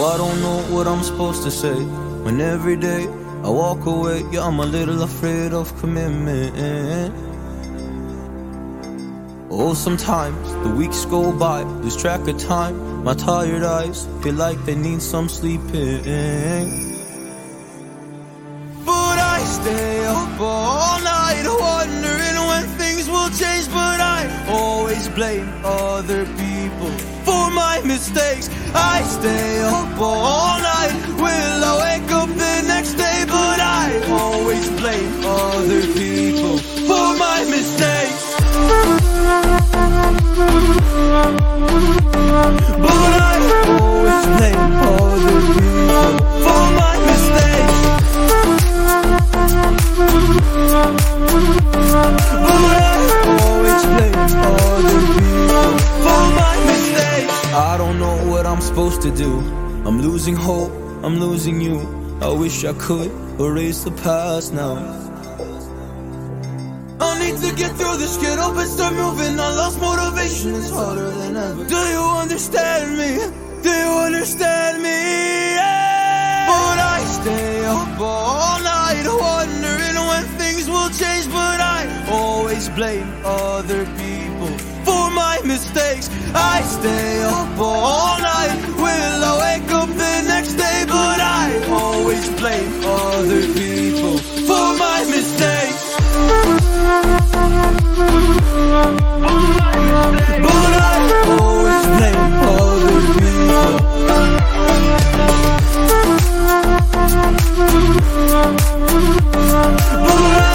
Oh, I don't know what I'm supposed to say when every day I walk away. Yeah, I'm a little afraid of commitment. Oh, sometimes the weeks go by, lose track of time. My tired eyes feel like they need some sleeping. But I stay up all night wondering when things will change. But I always blame other people for my mistakes. I stay up all night. Will I wake up the next day? But I always blame other people for my mistakes. But I always blame other people for my mistakes. But I always blame other people for my mistakes. I don't know I'm supposed to do. I'm losing hope, I'm losing you. I wish I could erase the past now. I need to get through this, get up and start moving. I lost motivation, it's harder than ever. Do you understand me? Do you understand me? Yeah. But I stay up all night wondering when things will change. But I always blame other people my mistakes. I stay up all night. Will I wake up the next day? But I always blame other people for my mistakes. But I always blame other people. But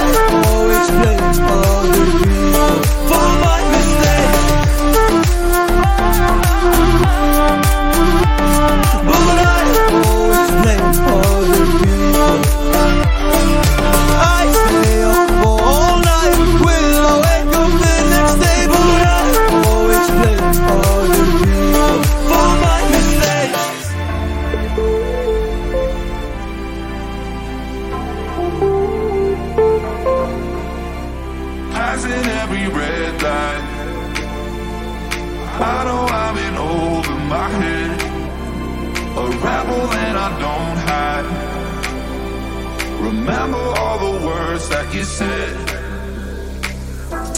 Remember all the words that you said.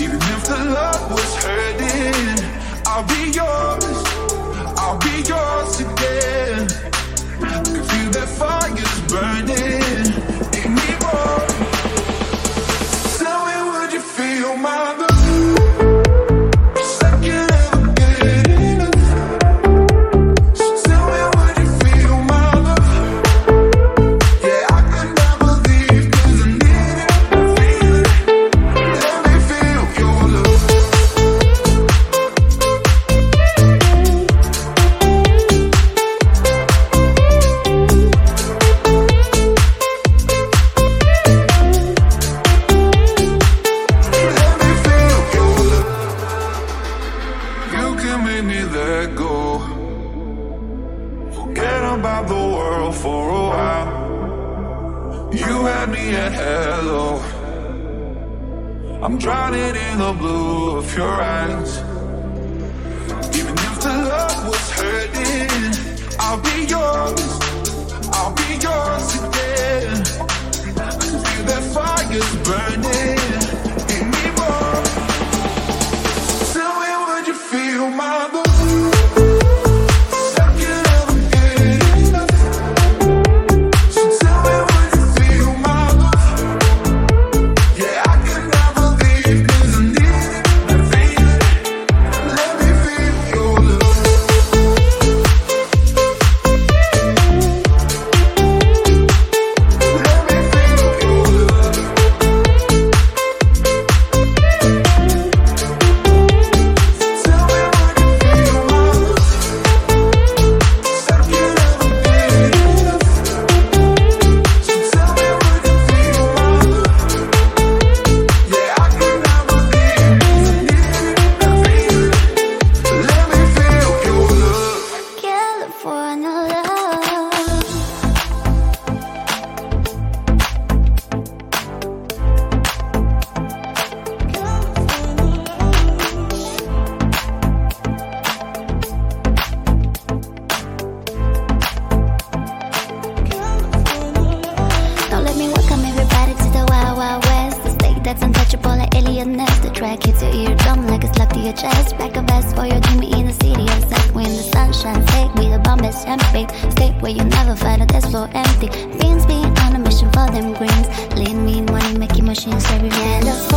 Even if the love was hurting, I'll be yours. I'll be yours again. I can feel that fire's burning machine, ça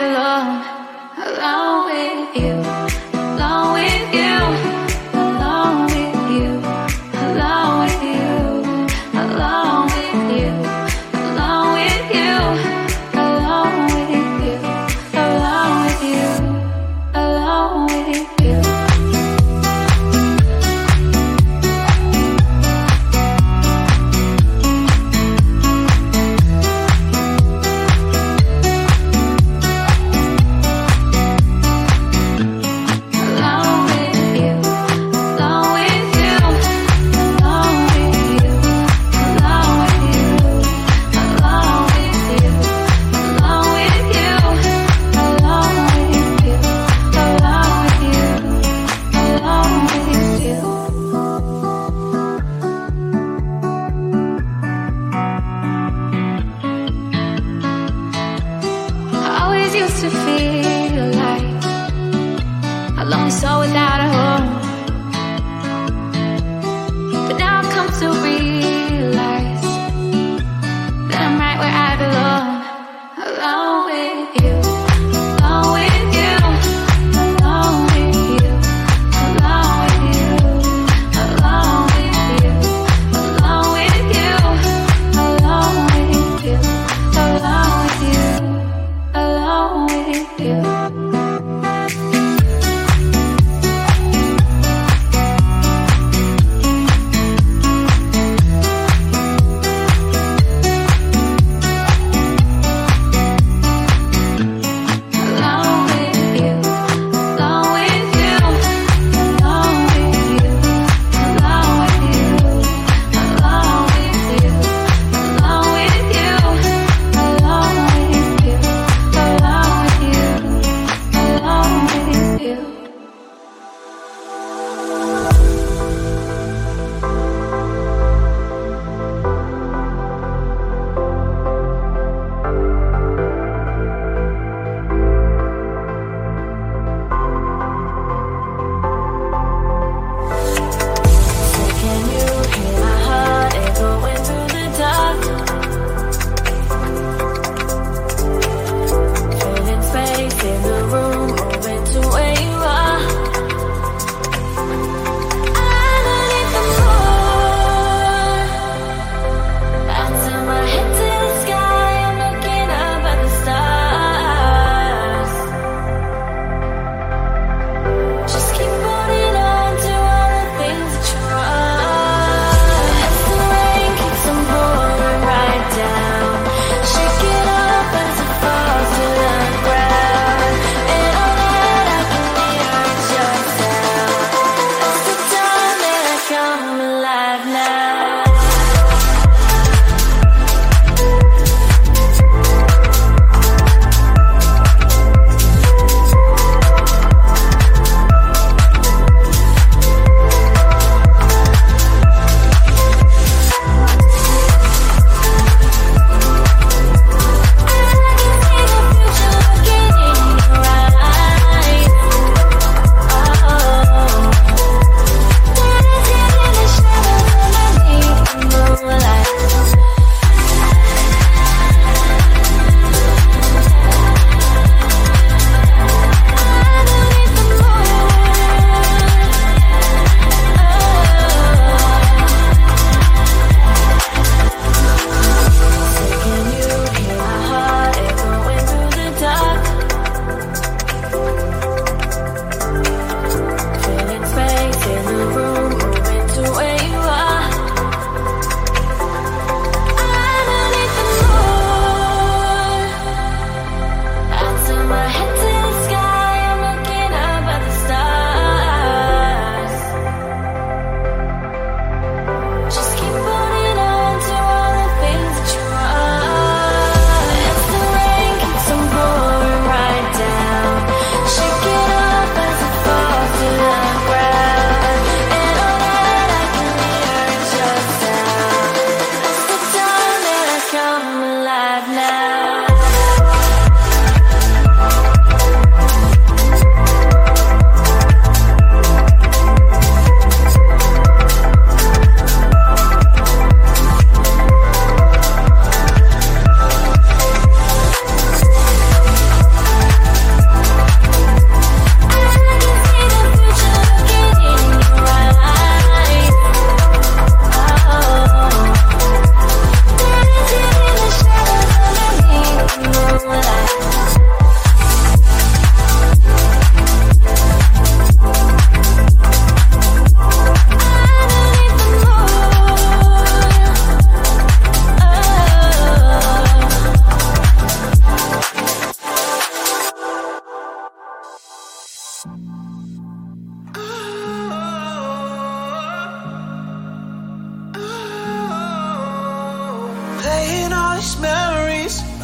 belong alone with you.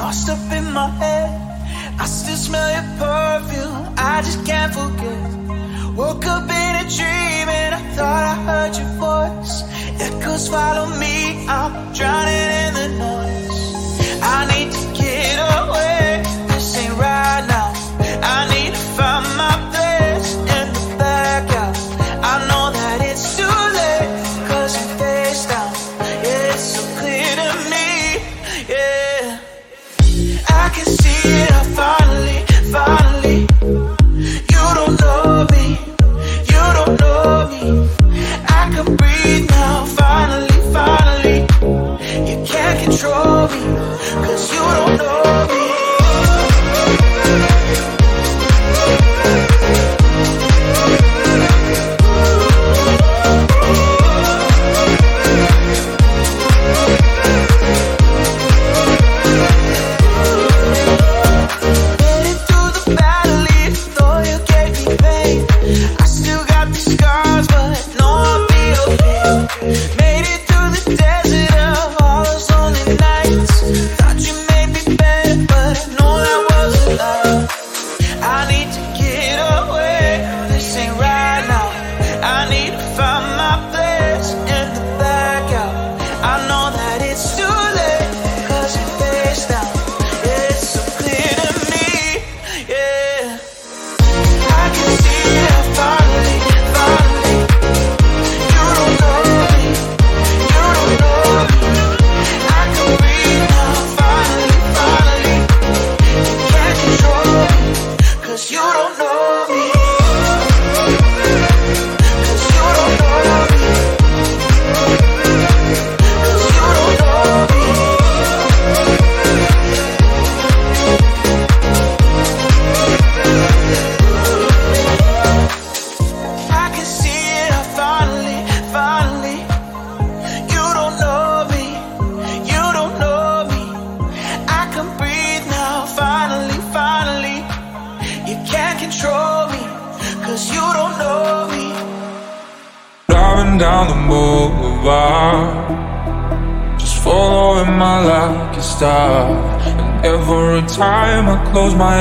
Tossed up in my head. I still smell your perfume, I just can't forget. Woke up in a dream and I thought I heard your voice. Echoes follow me, I'm drowning in the noise. I need to get away, this ain't right now. I need to find my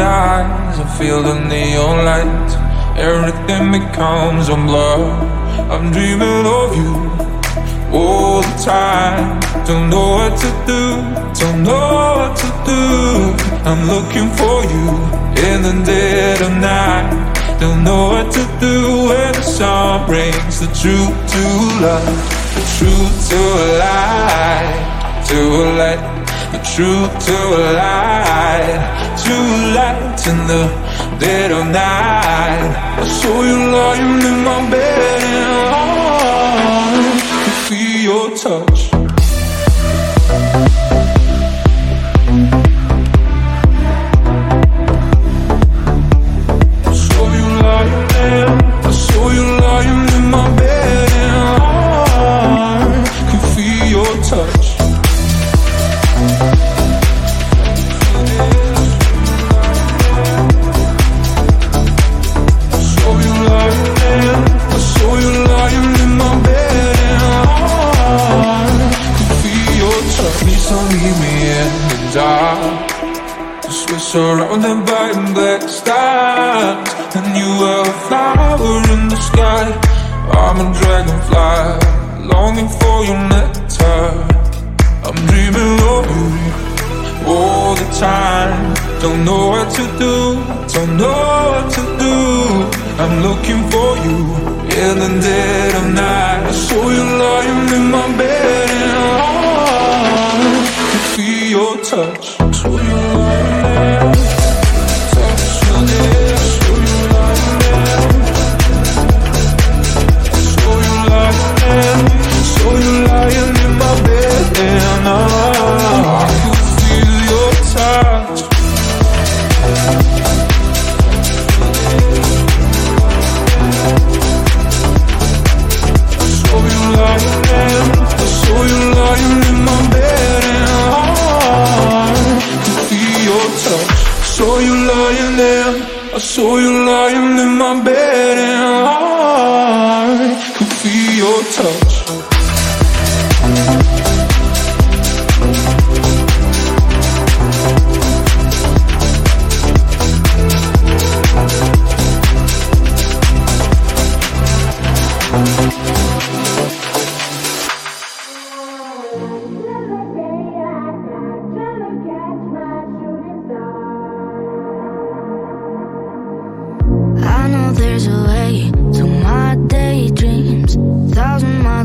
eyes, I feel the neon lights. Everything becomes a blur. I'm dreaming of you all the time. Don't know what to do, don't know what to do. I'm looking for you in the dead of night. Don't know what to do when the sun brings the truth to light. The truth to a lie, to a light. The truth to a lie, to light in the dead of night. I saw you lying in my bed and I could feel your touch. Surrounded by black stars And you are a flower in the sky. I'm a dragonfly Longing for your nectar. I'm dreaming of you all the time. Don't know what to do Don't know what to do. I'm looking for you In the dead of night. I saw you lying in my bed And I could feel your touch who you?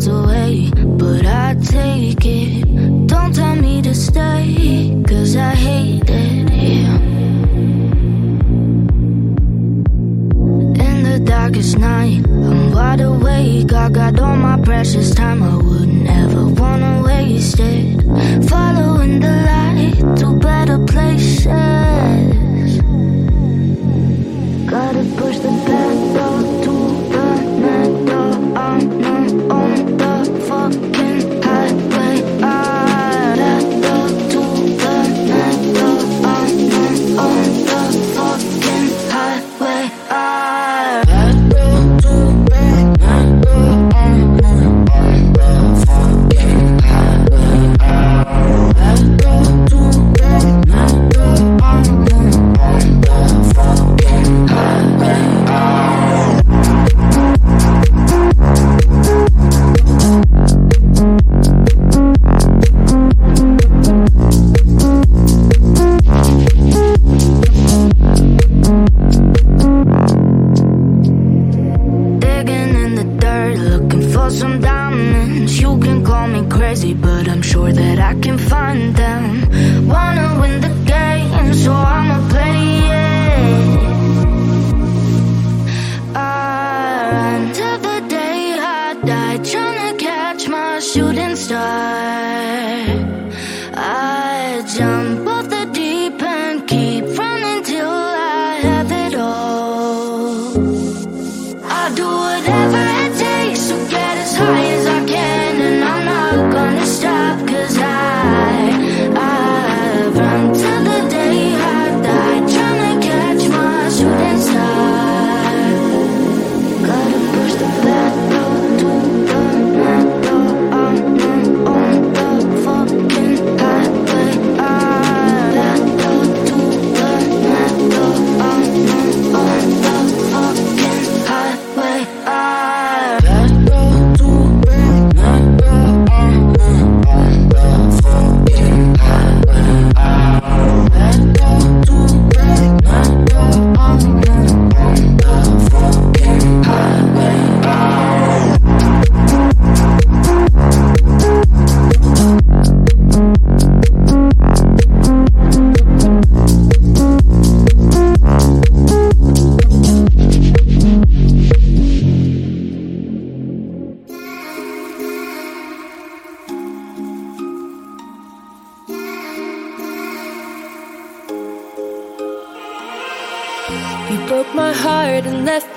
Miles away, but I take it. Don't tell me to stay, cause I hate it, yeah. In the darkest night, I'm wide awake. I got all my precious time, I wouldn't ever wanna waste it. Following the light to better places.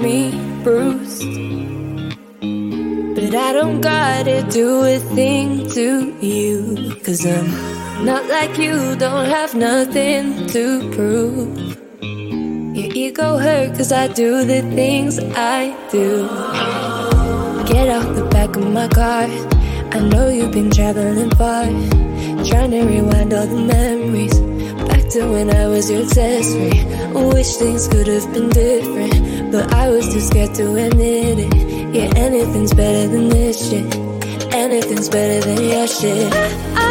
Me bruised. But I don't gotta do a thing to you. Cause I'm not like you, don't have nothing to prove. Your ego hurt cause I do the things I do. Get out the back of my car. I know you've been traveling far. Trying to rewind all the memories. Back to when I was your free. Wish things could have been different. But I was too scared to admit it. Yeah, anything's better than this shit. Anything's better than your shit.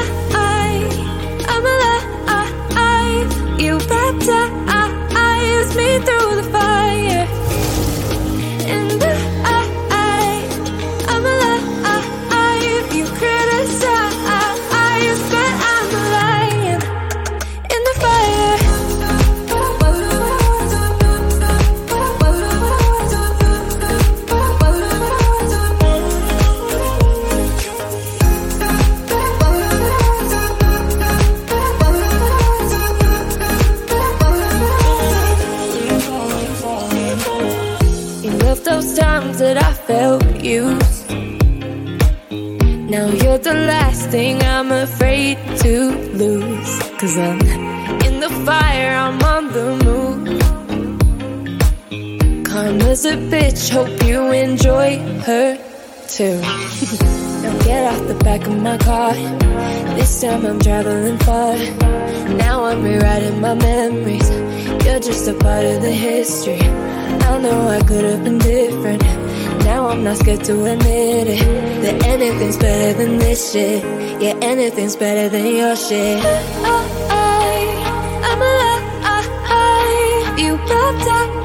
Cause I'm in the fire, I'm on the move. Karma's a bitch, hope you enjoy her too. now get off the back of my car. This time I'm traveling far. Now I'm rewriting my memories. You're just a part of the history. I know I could have been different. Now I'm not scared to admit it. That anything's better than this shit. Yeah, anything's better than your shit. I, I'm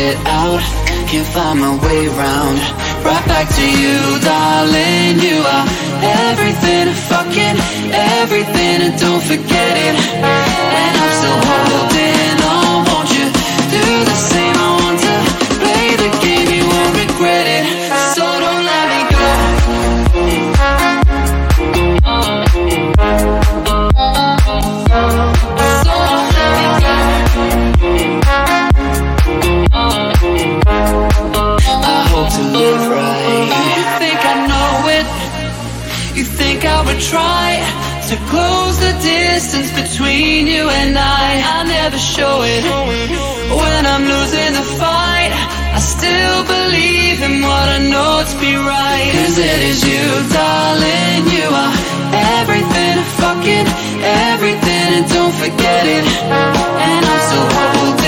shit out, can't find my way around. Right back to you, darling. You are everything, fucking everything, and don't forget it. And I'm still holding on. Won't you do the same? To close the distance between you and I? I never show it. When I'm losing the fight, I still believe in what I know to be right. Cause it is you, darling. You are everything, fucking everything, and don't forget it. And I'm still holding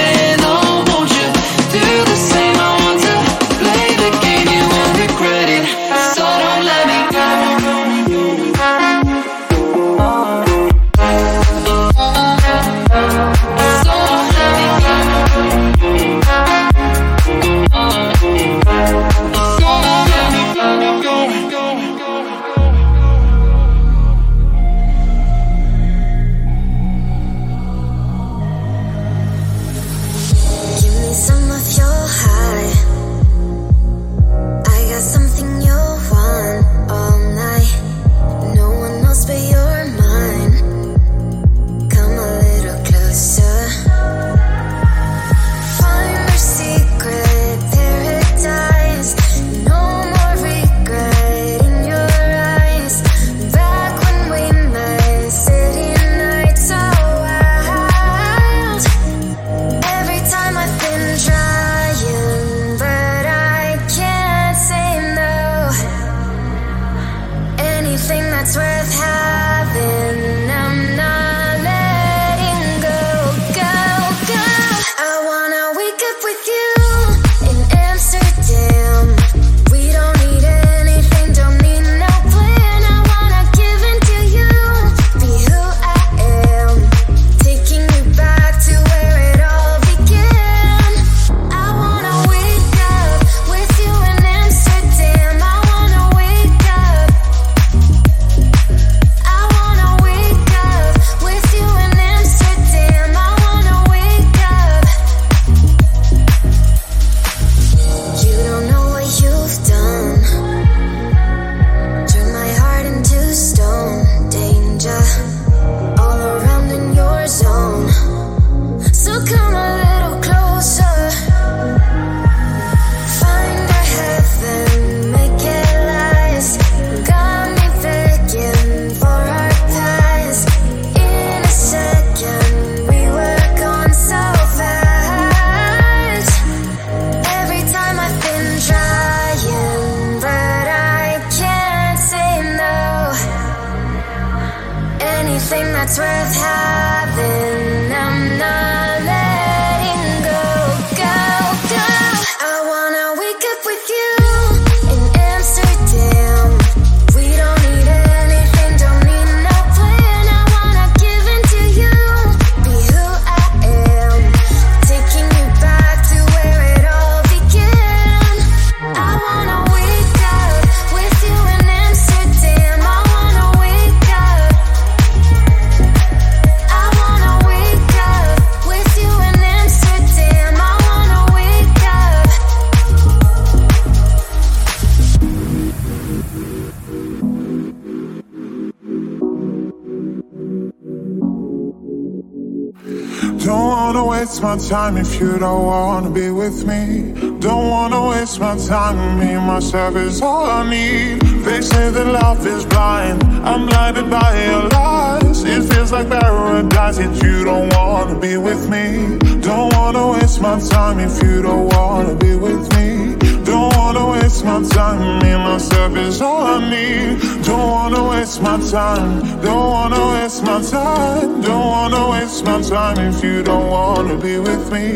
time if you don't wanna be with me. Don't wanna waste my time, me myself is all I need. They say that love is blind, I'm blinded by your lies. It feels like paradise, yet you don't wanna be with me. Don't wanna waste my time if you don't wanna be with me. Don't wanna waste my time, me myself is all I need. Don't wanna waste my time, don't wanna waste my time, don't wanna waste my time if you don't wanna be with me.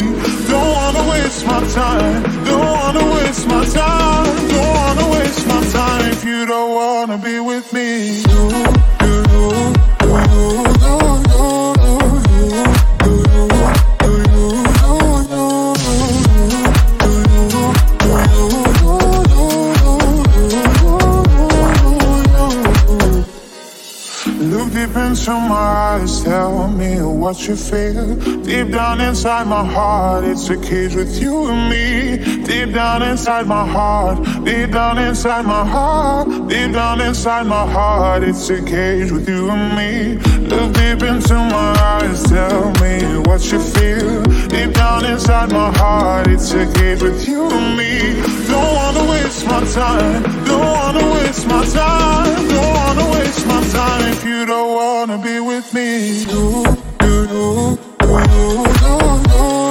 Don't wanna waste my time, don't wanna waste my time, don't wanna waste my time if you don't wanna be with me. You, you, you, into my eyes, tell me what you feel. Deep down inside my heart, it's a cage with you and me. Deep down inside my heart, deep down inside my heart, deep down inside my heart, it's a cage with you and me. Look deep into my eyes, tell me what you feel. Deep down inside my heart, it's a cage with you and me. Don't wanna waste my time, don't wanna waste my time, don't wanna waste my time if you don't wanna be with me. You, you, you, you,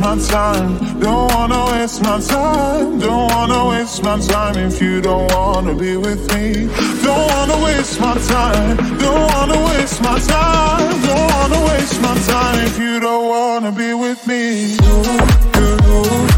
my time. Don't wanna waste my time. Don't wanna waste my time if you don't wanna be with me. Don't wanna waste my time. Don't wanna waste my time. Don't wanna waste my time if you don't wanna be with me. secret that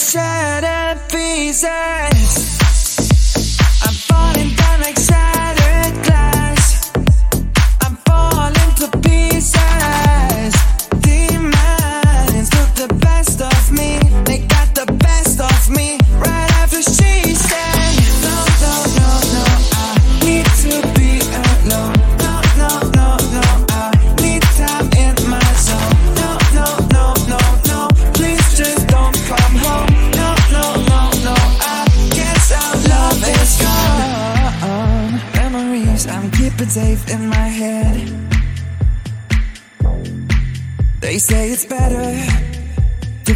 shattered pieces.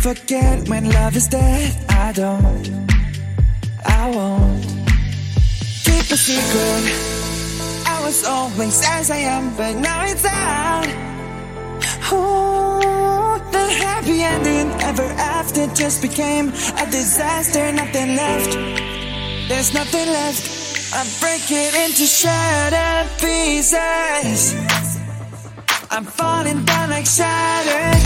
forget when love is dead. I don't, I won't keep a secret. I was always as I am, but now it's out. Ooh, the happy ending ever after just became a disaster. Nothing left. There's nothing left. I break it into shattered pieces. I'm falling down like shattered.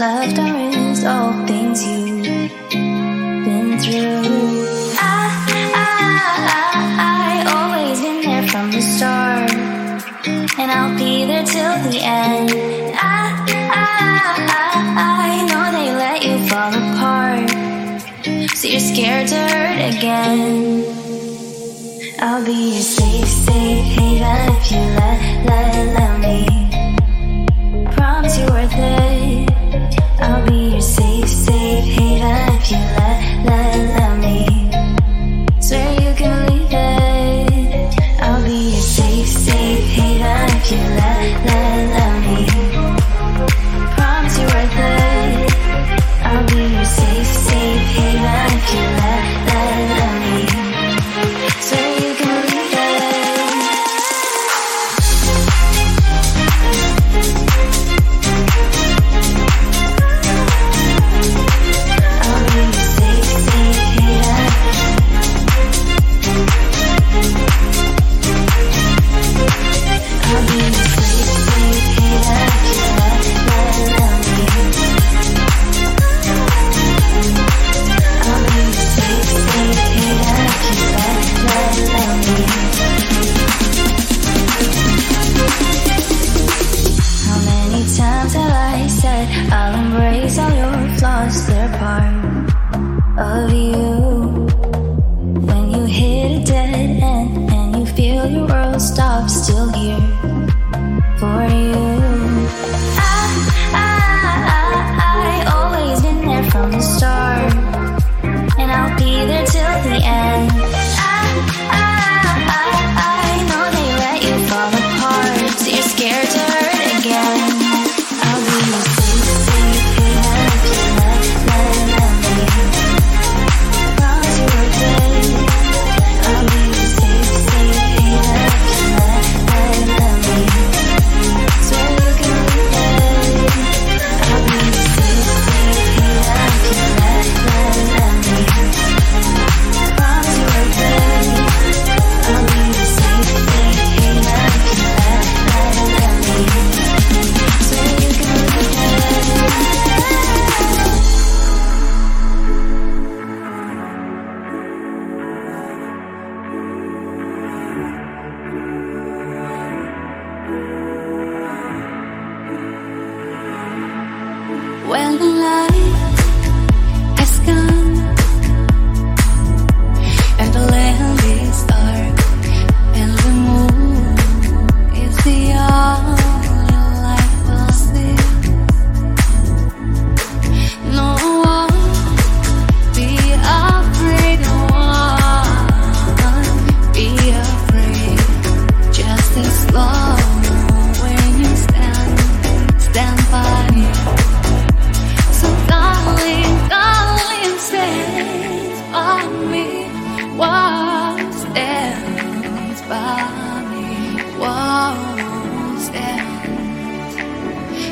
left our ends, all things you've been through. I, I, I, I always been there from the start, and I'll be there till the end. I, I, I, I know they let you fall apart, so you're scared to hurt again. I'll be your safe, safe haven if you let, let, let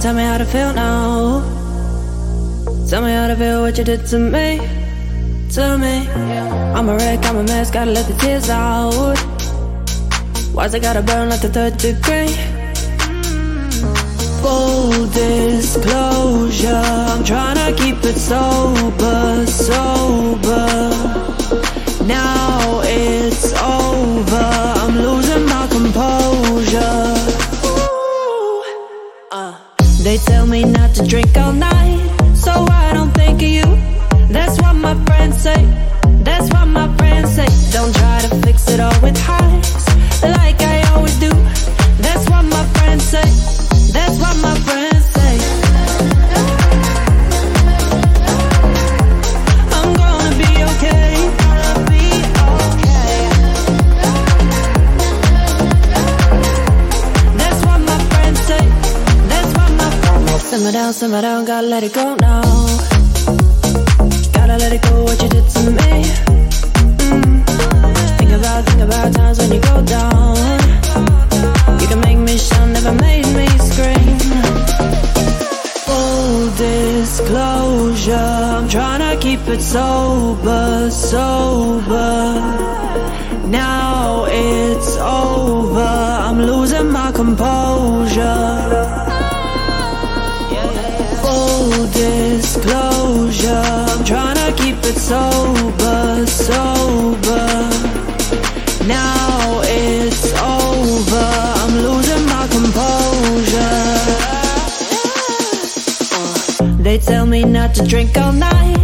tell me how to feel now. Tell me how to feel what you did to me, to me. I'm a wreck, I'm a mess, gotta let the tears out. Why's it gotta burn like the third degree? Full disclosure, I'm trying to keep it sober, sober. Now it's over. drink all night, so I don't think of you. That's what my friends say. That's what my friends say. Don't try to fix it all with high. keep it sober, sober. Now it's over, I'm losing my composure. Full disclosure, I'm trying to keep it sober, sober. Now it's over, I'm losing my composure. They tell me not to drink all night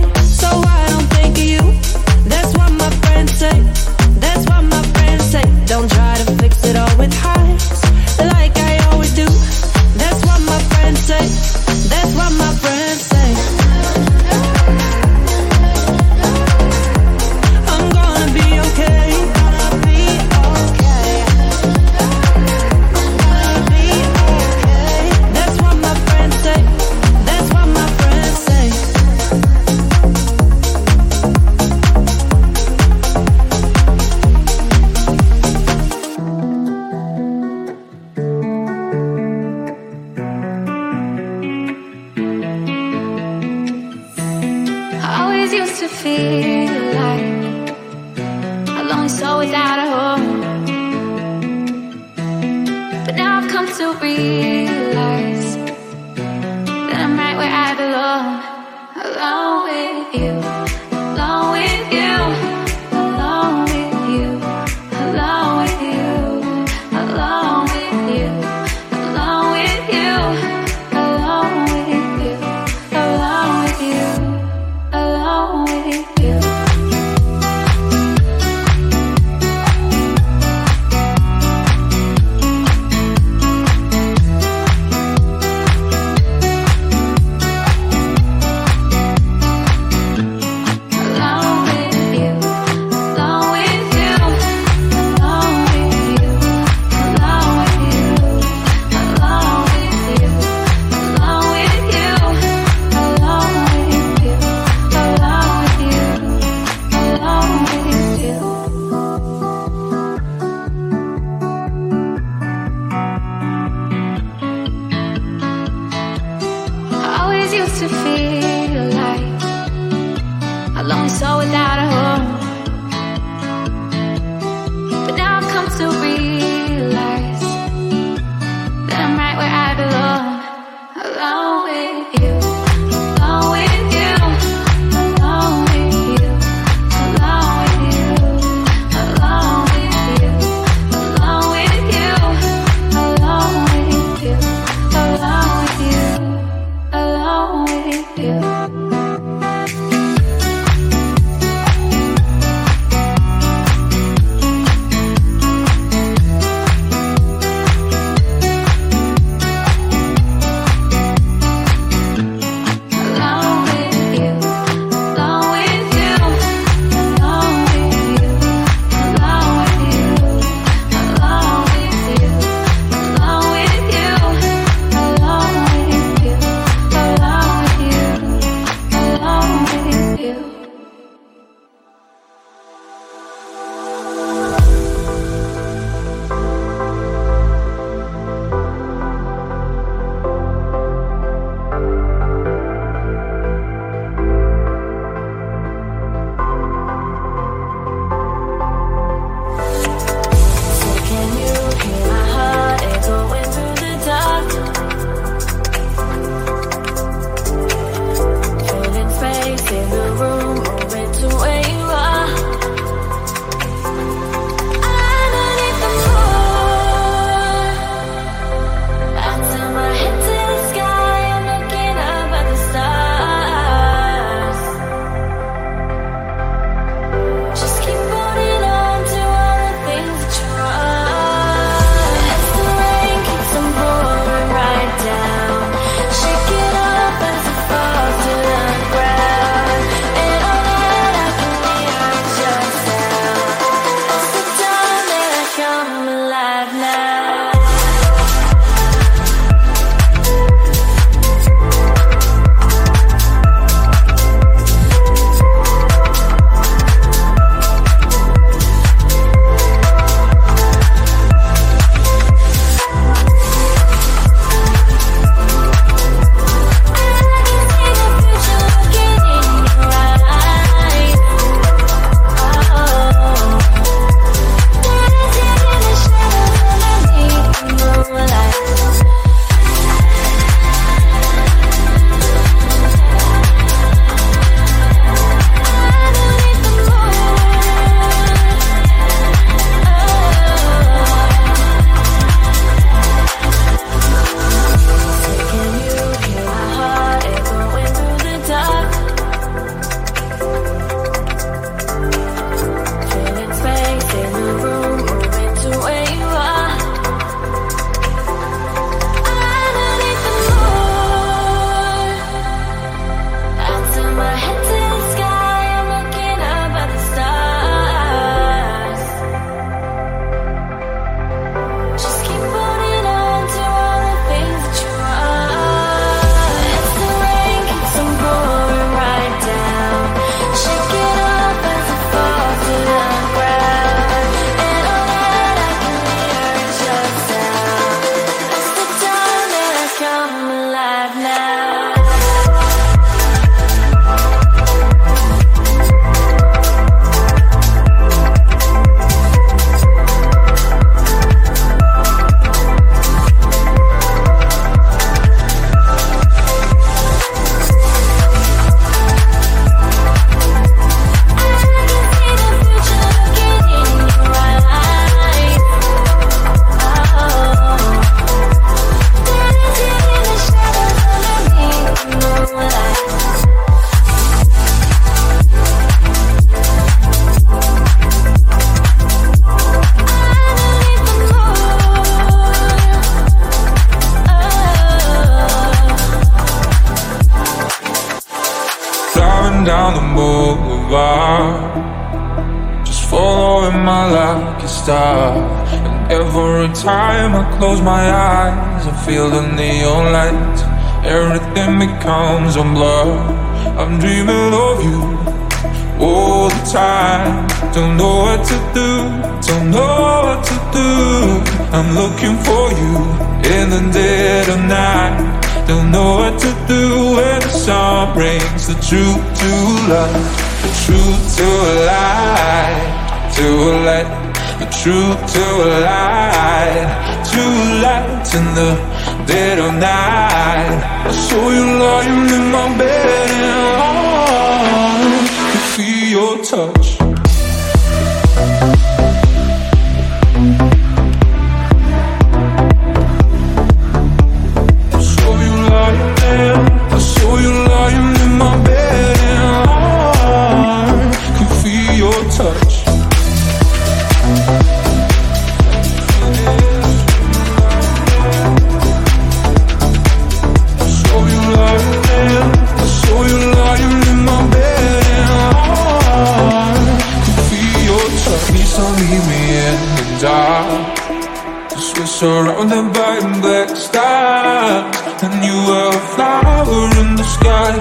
Surrounded by black stars And you are a flower in the sky.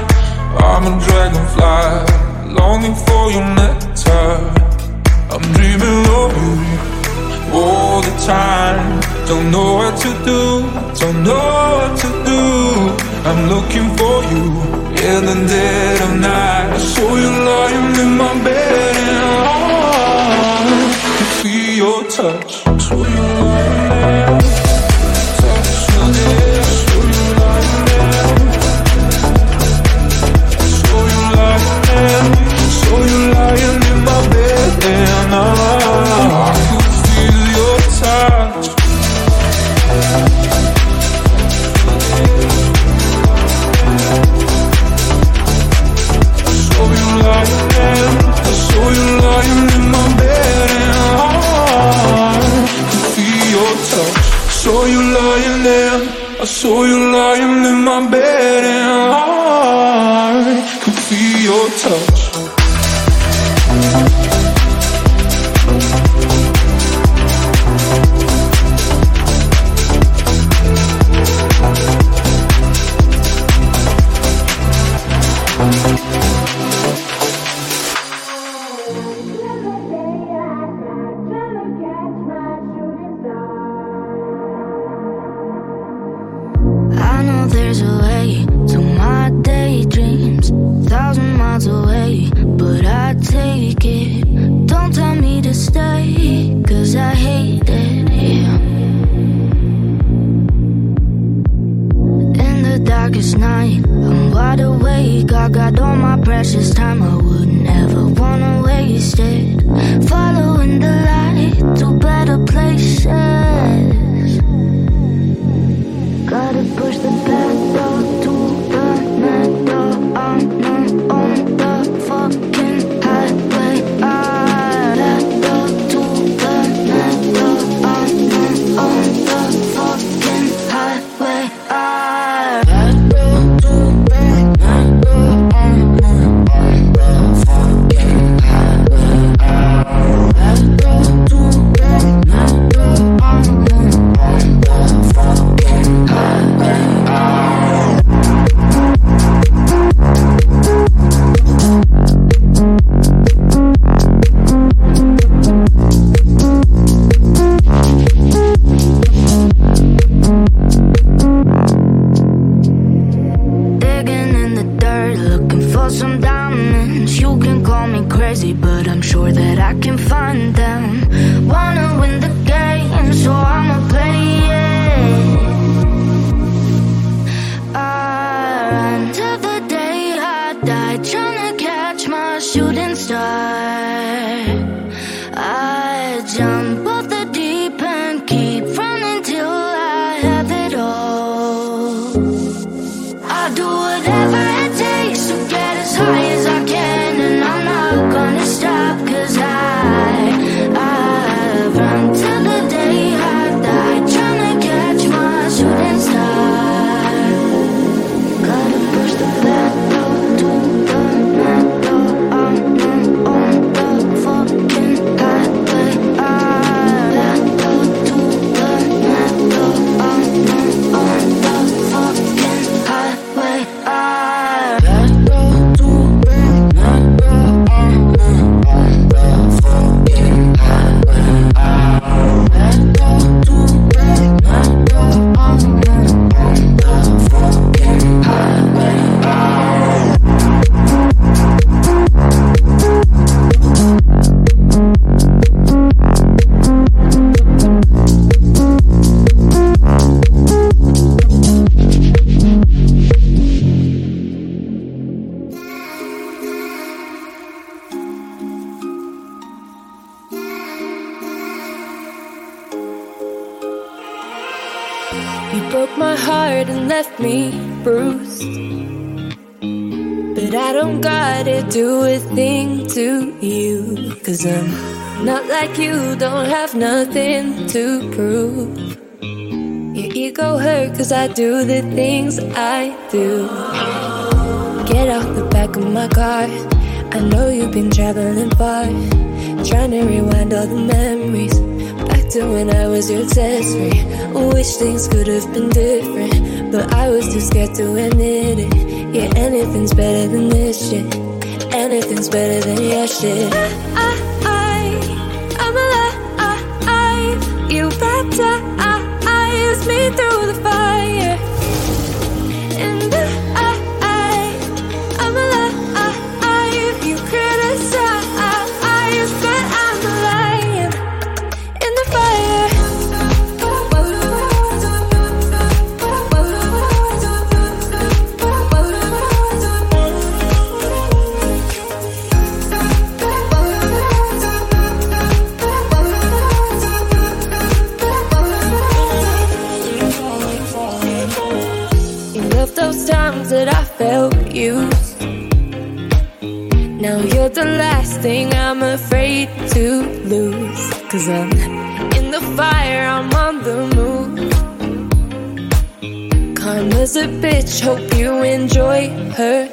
I'm a dragonfly Longing for your nectar. I'm dreaming of you All the time. Don't know what to do Don't know what to do. I'm looking for you In the dead of night. I saw you lying in my bed. And I could feel your touch. 所有 Not like you, don't have nothing to prove. Your ego hurt cause I do the things I do. Get out the back of my car. I know you've been traveling far. Trying to rewind all the memories. Back to when I was your accessory. Wish things could have been different. But I was too scared to admit it. Yeah, anything's better than this shit. Anything's better than your shit. Me through the fire. Hope you enjoy her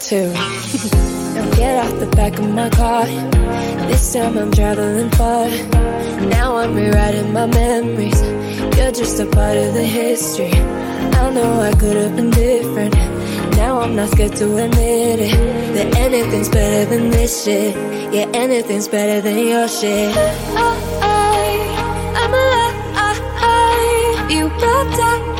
too. now get out the back of my car. This time I'm traveling far. Now I'm rewriting my memories. You're just a part of the history. I know I could have been different. Now I'm not scared to admit it. That anything's better than this shit. Yeah, anything's better than your shit. I, I, I'm alive. You baptized